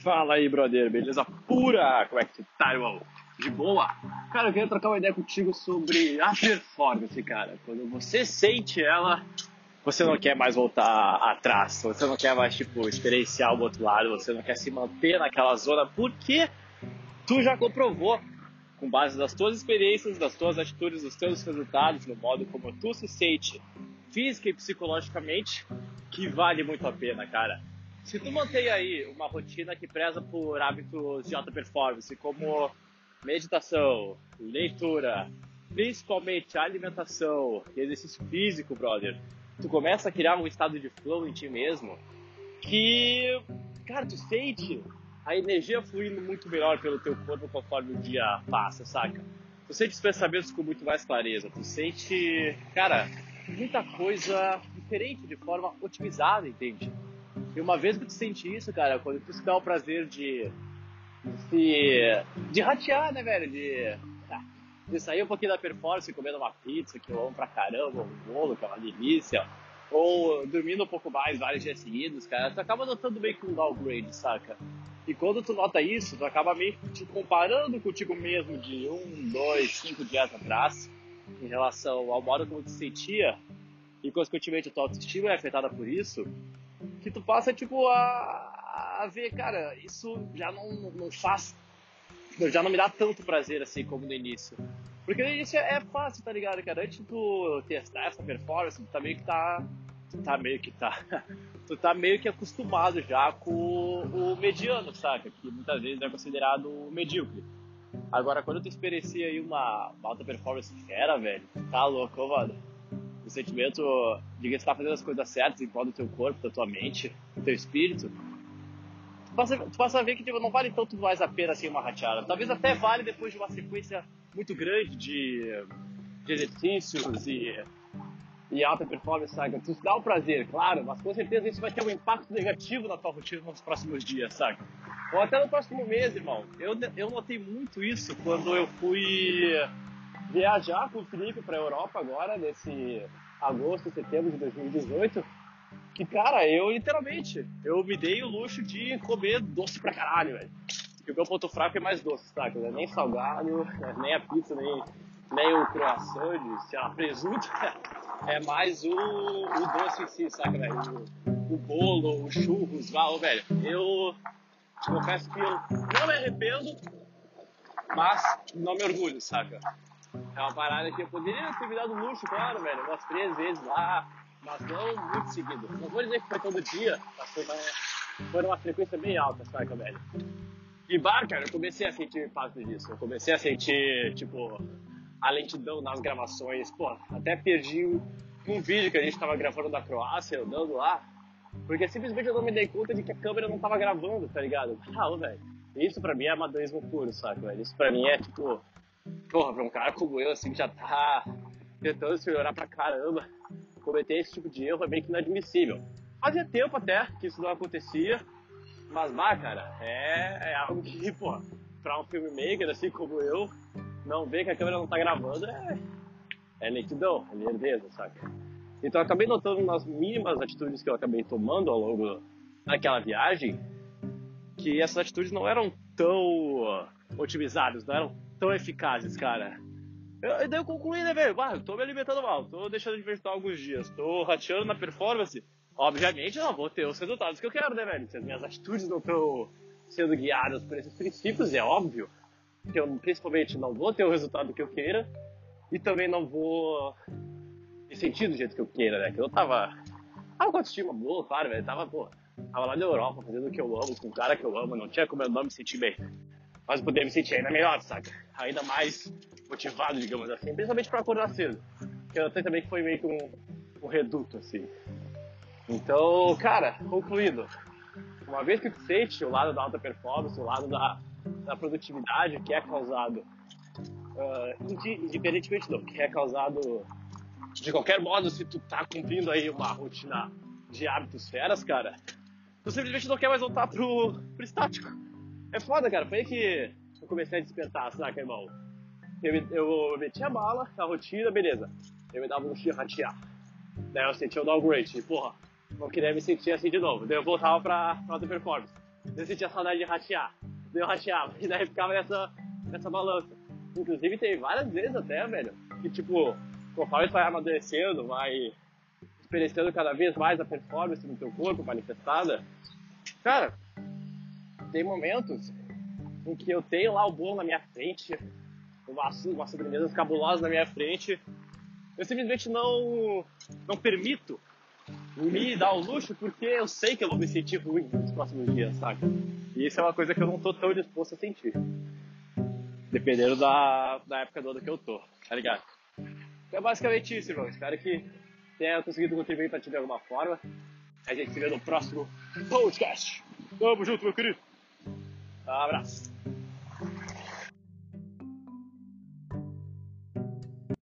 Fala aí, brother, beleza pura? Como é que tu tá, irmão? De boa? Cara, eu queria trocar uma ideia contigo sobre a performance, cara. Quando você sente ela, você não quer mais voltar atrás, você não quer mais, tipo, experienciar o outro lado, você não quer se manter naquela zona, porque tu já comprovou, com base nas tuas experiências, das tuas atitudes, dos teus resultados, no modo como tu se sente física e psicologicamente, que vale muito a pena, cara. Se tu mantém aí uma rotina que preza por hábitos de alta performance, como meditação, leitura, principalmente alimentação e exercício físico, brother, tu começa a criar um estado de flow em ti mesmo que, cara, tu sente a energia fluindo muito melhor pelo teu corpo conforme o dia passa, saca? Tu sente os pensamentos com muito mais clareza, tu sente, cara, muita coisa diferente, de forma otimizada, entende? E uma vez que tu sente isso, cara, quando tu se dá o prazer de de, de ratear, né, velho? De, tá, de sair um pouquinho da performance comendo uma pizza, que eu amo pra caramba, um bolo, que é uma delícia, ou dormindo um pouco mais vários dias seguidos, cara, tu acaba notando meio que um downgrade, saca? E quando tu nota isso, tu acaba meio que te comparando contigo mesmo de um, dois, cinco dias atrás, em relação ao modo como tu se sentia, e consequentemente a tua autoestima é afetada por isso, que tu passa, tipo, a, a ver, cara, isso já não, não faz, já não me dá tanto prazer, assim, como no início. Porque no início é fácil, tá ligado, cara? Antes de tu testar essa performance, tu tá meio que tá, tu tá meio que tá, tu tá meio que acostumado já com o mediano, saca? Que muitas vezes é considerado medíocre. Agora, quando tu experiencia aí uma, uma alta performance fera, velho, tá louco, mano o sentimento de que está fazendo as coisas certas em prol do teu corpo, da tua mente, do teu espírito, tu passa, tu passa a ver que tipo, não vale tanto mais a pena assim uma rateada. Talvez até vale depois de uma sequência muito grande de, de exercícios e, e alta performance, saca? Tu dá o prazer, claro, mas com certeza isso vai ter um impacto negativo na tua rotina nos próximos dias, saca? Ou até no próximo mês, irmão. Eu, eu notei muito isso quando eu fui viajar com o Felipe para a Europa agora, nesse agosto, setembro de 2018. Que, cara, eu literalmente, eu me dei o luxo de comer doce pra caralho, velho. Porque o meu ponto fraco é mais doce, tá? Não é nem salgado, nem a pizza, nem, nem o croissant de, sei lá, presunto. É mais o, o doce em si, saca, velho? O, o bolo, o churros, val, velho. Eu confesso que eu não me arrependo, mas não me orgulho, saca? É uma parada que eu poderia ter me dado luxo, claro, velho, umas três vezes lá, mas não muito seguido. Não vou dizer que foi todo dia, mas foi uma, foi uma frequência bem alta, saca, velho? E bar, cara, eu comecei a sentir impacto disso. Eu comecei a sentir, tipo, a lentidão nas gravações. Pô, até perdi um, um vídeo que a gente tava gravando da Croácia, andando lá, porque simplesmente eu não me dei conta de que a câmera não tava gravando, tá ligado? Ah, velho, isso pra mim é amadorismo puro, saca, velho? Isso pra mim é, tipo, porra, pra um cara como eu, assim, que já tá tentando se melhorar pra caramba, cometer esse tipo de erro é meio que inadmissível. Fazia tempo até que isso não acontecia, mas, bah, cara, é, é algo que, porra, pra um filmmaker assim como eu, não ver que a câmera não tá gravando é, é nitidão, é lerdeza, saca? Então eu acabei notando nas mínimas atitudes que eu acabei tomando ao longo daquela viagem, que essas atitudes não eram tão otimizadas, não eram tão eficazes, cara. Eu, daí eu concluí, né, velho? Ah, eu tô me alimentando mal, tô deixando de vegetar alguns dias, tô rateando na performance. Obviamente eu não vou ter os resultados que eu quero, né, velho? Se as minhas atitudes não estão sendo guiadas por esses princípios, é óbvio que eu principalmente não vou ter o resultado que eu queira e também não vou me sentir do jeito que eu queira, né? Que eu tava. Tava com autoestima boa, claro, velho. Tava, pô, tava lá na Europa fazendo o que eu amo, com o cara que eu amo, não tinha como eu não me sentir bem mas poder me sentir ainda melhor, saca? Ainda mais motivado, digamos assim, principalmente para acordar cedo. Que eu notei também que foi meio que um, um reduto, assim. Então, cara, concluindo, uma vez que tu sente o lado da alta performance, o lado da, da produtividade que é causado, uh, indiferentemente do que é causado de qualquer modo, se tu tá cumprindo aí uma rotina de hábitos feras, cara, tu simplesmente não quer mais voltar pro, pro estático é foda, cara. Foi aí que eu comecei a despertar, saca, irmão? Eu, eu meti a bala, a rotina, beleza. Eu me dava um de ratear. Daí eu sentia o downgrade, e, porra, não queria me sentir assim de novo. Daí eu voltava pra, pra alta performance. eu sentia saudade de ratear. Eu rateava, e daí ficava nessa, nessa balança. Inclusive, tem várias vezes até, velho, que tipo, conforme tu vai amadurecendo, vai experienciando cada vez mais a performance no teu corpo manifestada, cara, tem momentos em que eu tenho lá o bolo na minha frente, uma, uma sobremesa cabulosa na minha frente, eu simplesmente não, não permito me dar o luxo porque eu sei que eu vou me sentir ruim nos próximos dias, sabe? E isso é uma coisa que eu não tô tão disposto a sentir. Dependendo da, da época do ano que eu tô, tá ligado? Então é basicamente isso, irmão. Espero que tenha conseguido contribuir pra ti de alguma forma. A gente se vê no próximo podcast. Tamo junto, meu querido. Um abraço.